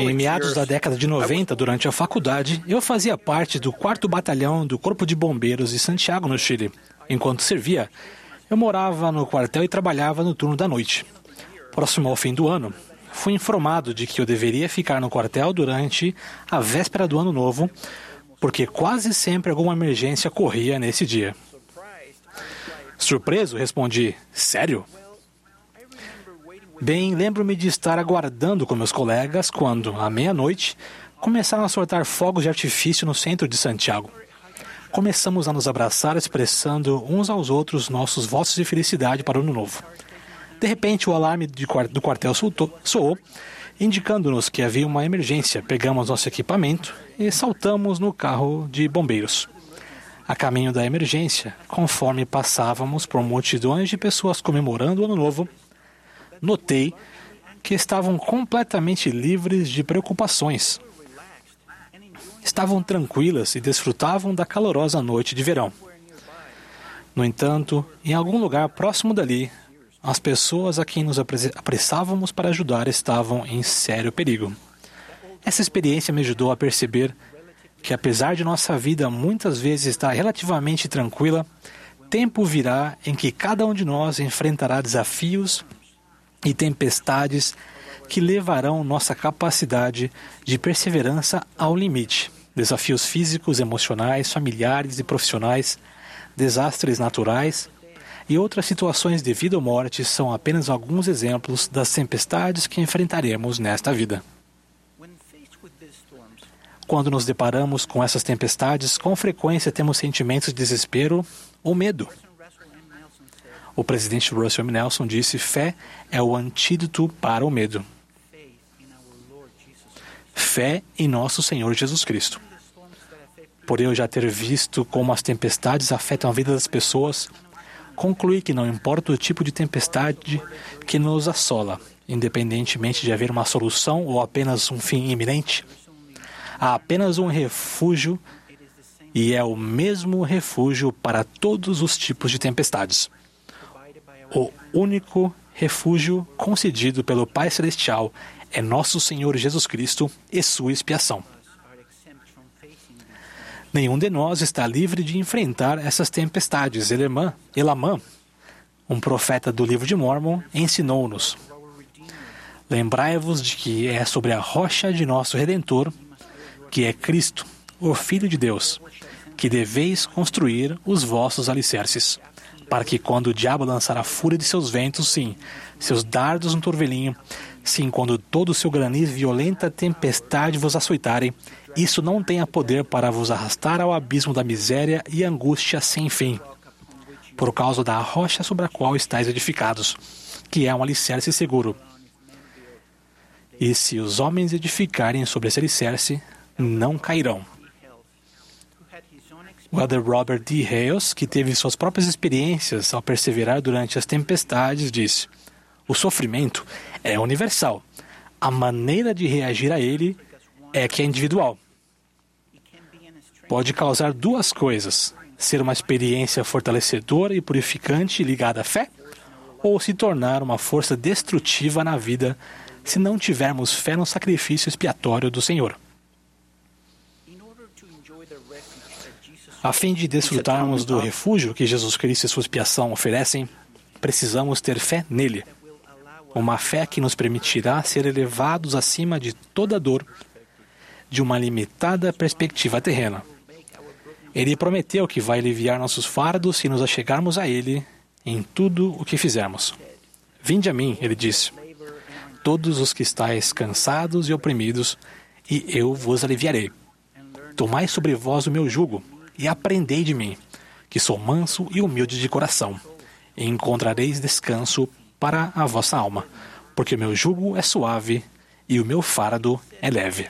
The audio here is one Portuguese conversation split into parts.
Em meados da década de 90, durante a faculdade, eu fazia parte do 4 Batalhão do Corpo de Bombeiros de Santiago, no Chile. Enquanto servia, eu morava no quartel e trabalhava no turno da noite. Próximo ao fim do ano, fui informado de que eu deveria ficar no quartel durante a véspera do ano novo, porque quase sempre alguma emergência corria nesse dia. Surpreso, respondi: Sério? Bem, lembro-me de estar aguardando com meus colegas quando, à meia-noite, começaram a soltar fogos de artifício no centro de Santiago. Começamos a nos abraçar, expressando uns aos outros nossos votos de felicidade para o ano novo. De repente, o alarme do quartel soou, indicando-nos que havia uma emergência. Pegamos nosso equipamento e saltamos no carro de bombeiros. A caminho da emergência, conforme passávamos por multidões de pessoas comemorando o Ano Novo, notei que estavam completamente livres de preocupações. Estavam tranquilas e desfrutavam da calorosa noite de verão. No entanto, em algum lugar próximo dali, as pessoas a quem nos apressávamos para ajudar estavam em sério perigo. Essa experiência me ajudou a perceber que, apesar de nossa vida muitas vezes estar relativamente tranquila, tempo virá em que cada um de nós enfrentará desafios e tempestades que levarão nossa capacidade de perseverança ao limite. Desafios físicos, emocionais, familiares e profissionais, desastres naturais e outras situações de vida ou morte são apenas alguns exemplos das tempestades que enfrentaremos nesta vida. Quando nos deparamos com essas tempestades, com frequência temos sentimentos de desespero ou medo. O presidente Russell M. Nelson disse: fé é o antídoto para o medo. Fé em nosso Senhor Jesus Cristo. Por eu já ter visto como as tempestades afetam a vida das pessoas, concluí que não importa o tipo de tempestade que nos assola, independentemente de haver uma solução ou apenas um fim iminente, há apenas um refúgio e é o mesmo refúgio para todos os tipos de tempestades o único refúgio concedido pelo Pai Celestial é nosso Senhor Jesus Cristo e sua expiação. Nenhum de nós está livre de enfrentar essas tempestades. Elamã, Elamã um profeta do livro de Mormon, ensinou-nos: Lembrai-vos de que é sobre a rocha de nosso Redentor, que é Cristo, o Filho de Deus, que deveis construir os vossos alicerces para que quando o diabo lançar a fúria de seus ventos, sim, seus dardos no torvelinho, sim, quando todo o seu granizo violenta tempestade vos açoitarem, isso não tenha poder para vos arrastar ao abismo da miséria e angústia sem fim, por causa da rocha sobre a qual estáis edificados, que é um alicerce seguro. E se os homens edificarem sobre esse alicerce, não cairão. O elder Robert D. Hales, que teve suas próprias experiências ao perseverar durante as tempestades, disse: O sofrimento é universal. A maneira de reagir a ele é que é individual. Pode causar duas coisas: ser uma experiência fortalecedora e purificante ligada à fé, ou se tornar uma força destrutiva na vida se não tivermos fé no sacrifício expiatório do Senhor. A fim de desfrutarmos do refúgio que Jesus Cristo e sua expiação oferecem, precisamos ter fé nele. Uma fé que nos permitirá ser elevados acima de toda dor, de uma limitada perspectiva terrena. Ele prometeu que vai aliviar nossos fardos se nos achegarmos a Ele em tudo o que fizermos. Vinde a mim, ele disse, todos os que estáis cansados e oprimidos, e eu vos aliviarei. Tomai sobre vós o meu jugo e aprendei de mim, que sou manso e humilde de coração, e encontrareis descanso para a vossa alma, porque o meu jugo é suave e o meu fardo é leve.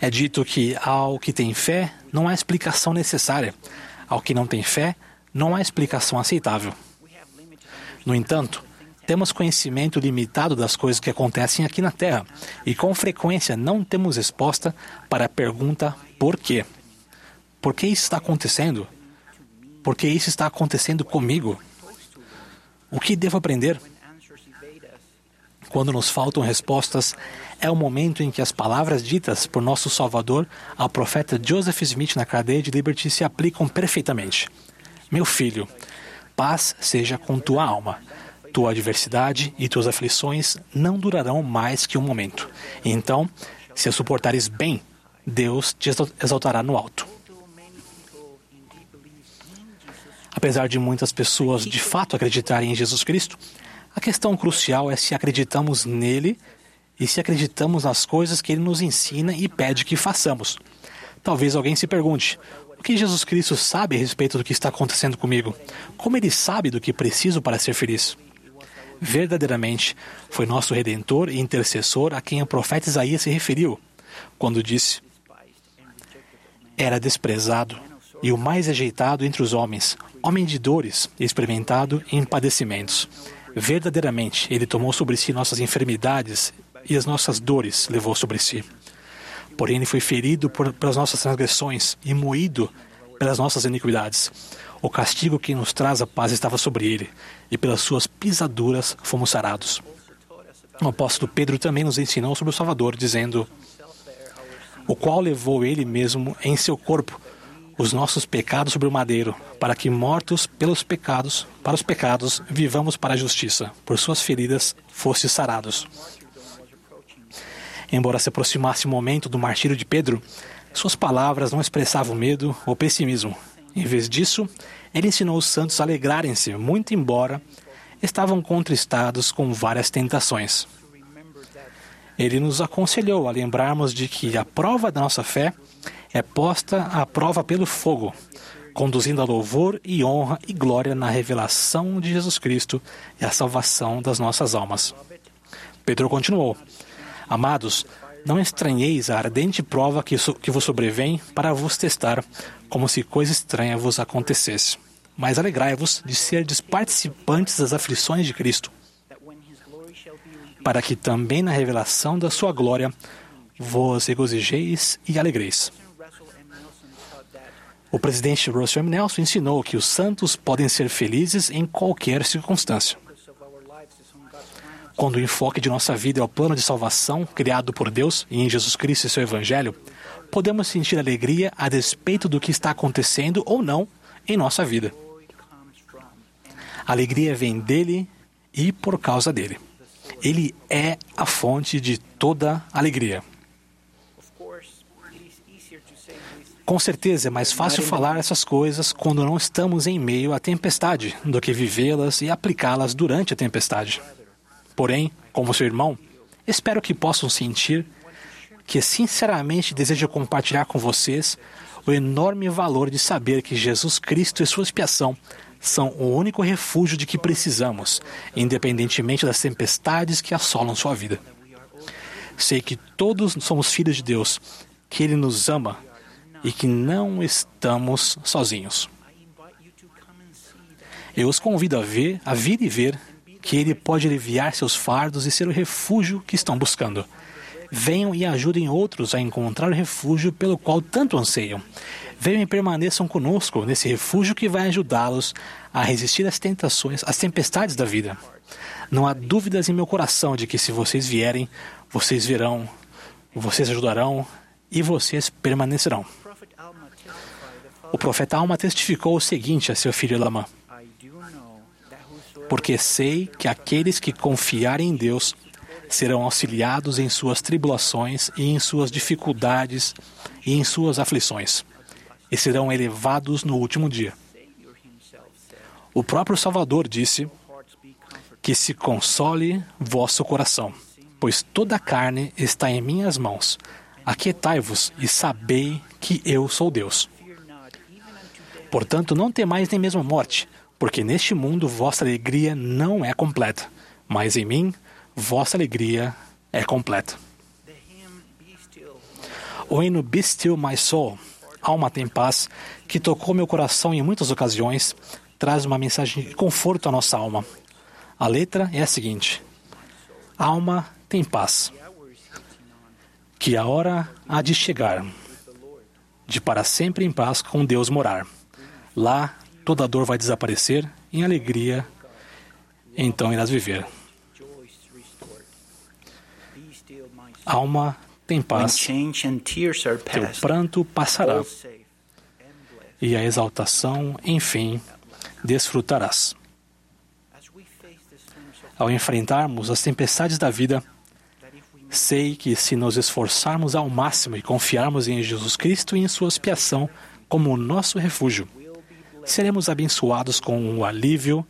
É dito que ao que tem fé não há explicação necessária, ao que não tem fé não há explicação aceitável. No entanto, temos conhecimento limitado das coisas que acontecem aqui na Terra e com frequência não temos resposta para a pergunta por quê. Por que isso está acontecendo? Por que isso está acontecendo comigo? O que devo aprender? Quando nos faltam respostas, é o momento em que as palavras ditas por nosso Salvador ao profeta Joseph Smith na cadeia de Liberty se aplicam perfeitamente. Meu filho, paz seja com tua alma. Tua adversidade e tuas aflições não durarão mais que um momento. Então, se as suportares bem, Deus te exaltará no alto. Apesar de muitas pessoas de fato acreditarem em Jesus Cristo, a questão crucial é se acreditamos nele e se acreditamos nas coisas que ele nos ensina e pede que façamos. Talvez alguém se pergunte: o que Jesus Cristo sabe a respeito do que está acontecendo comigo? Como ele sabe do que preciso para ser feliz? Verdadeiramente, foi nosso redentor e intercessor a quem o profeta Isaías se referiu, quando disse: Era desprezado e o mais rejeitado entre os homens, homem de dores, experimentado em padecimentos. Verdadeiramente, ele tomou sobre si nossas enfermidades e as nossas dores levou sobre si. Porém, ele foi ferido por, pelas nossas transgressões e moído pelas nossas iniquidades. O castigo que nos traz a paz estava sobre ele, e pelas suas pisaduras fomos sarados. O apóstolo Pedro também nos ensinou sobre o Salvador, dizendo: O qual levou ele mesmo em seu corpo os nossos pecados sobre o madeiro, para que mortos pelos pecados, para os pecados, vivamos para a justiça. Por suas feridas fosse sarados. Embora se aproximasse o momento do martírio de Pedro, suas palavras não expressavam medo ou pessimismo. Em vez disso, ele ensinou os santos a alegrarem-se, muito embora estavam contristados com várias tentações. Ele nos aconselhou a lembrarmos de que a prova da nossa fé é posta à prova pelo fogo, conduzindo a louvor e honra e glória na revelação de Jesus Cristo e a salvação das nossas almas. Pedro continuou: Amados, não estranheis a ardente prova que, que vos sobrevém para vos testar, como se coisa estranha vos acontecesse. Mas alegrai-vos de serdes participantes das aflições de Cristo, para que também na revelação da sua glória vos regozijeis e alegreis. O presidente Russell M. Nelson ensinou que os santos podem ser felizes em qualquer circunstância. Quando o enfoque de nossa vida é o plano de salvação criado por Deus e em Jesus Cristo e seu Evangelho, podemos sentir alegria a despeito do que está acontecendo ou não em nossa vida. A alegria vem dele e por causa dele. Ele é a fonte de toda alegria. Com certeza é mais fácil falar essas coisas quando não estamos em meio à tempestade do que vivê-las e aplicá-las durante a tempestade. Porém, como seu irmão, espero que possam sentir que sinceramente desejo compartilhar com vocês o enorme valor de saber que Jesus Cristo e sua expiação são o único refúgio de que precisamos, independentemente das tempestades que assolam sua vida. Sei que todos somos filhos de Deus, que Ele nos ama e que não estamos sozinhos. Eu os convido a ver, a vir e ver que Ele pode aliviar seus fardos e ser o refúgio que estão buscando. Venham e ajudem outros a encontrar o refúgio pelo qual tanto anseiam. Venham e permaneçam conosco nesse refúgio que vai ajudá-los a resistir às tentações, às tempestades da vida. Não há dúvidas em meu coração de que se vocês vierem, vocês verão, vocês ajudarão e vocês permanecerão. O profeta Alma testificou o seguinte a seu filho Lama: Porque sei que aqueles que confiarem em Deus serão auxiliados em suas tribulações e em suas dificuldades e em suas aflições, e serão elevados no último dia. O próprio Salvador disse: Que se console vosso coração, pois toda a carne está em minhas mãos. Aquietai-vos e sabei que eu sou Deus. Portanto, não temais nem mesmo a morte, porque neste mundo vossa alegria não é completa, mas em mim vossa alegria é completa. O hino Be Still My Soul, Alma tem paz, que tocou meu coração em muitas ocasiões, traz uma mensagem de conforto à nossa alma. A letra é a seguinte: Alma tem paz, que a hora há de chegar, de para sempre em paz com Deus morar. Lá toda dor vai desaparecer, em alegria, então irás viver. Alma, tem paz, teu pranto passará, e a exaltação, enfim, desfrutarás. Ao enfrentarmos as tempestades da vida, sei que se nos esforçarmos ao máximo e confiarmos em Jesus Cristo e em sua expiação como o nosso refúgio, seremos abençoados com o alívio,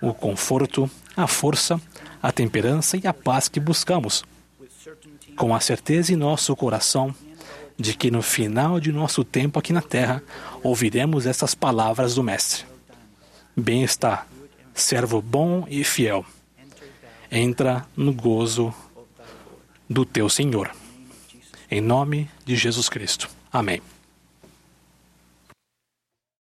o conforto, a força, a temperança e a paz que buscamos, com a certeza em nosso coração de que no final de nosso tempo aqui na terra ouviremos estas palavras do Mestre: Bem está, servo bom e fiel. Entra no gozo do teu Senhor. Em nome de Jesus Cristo. Amém.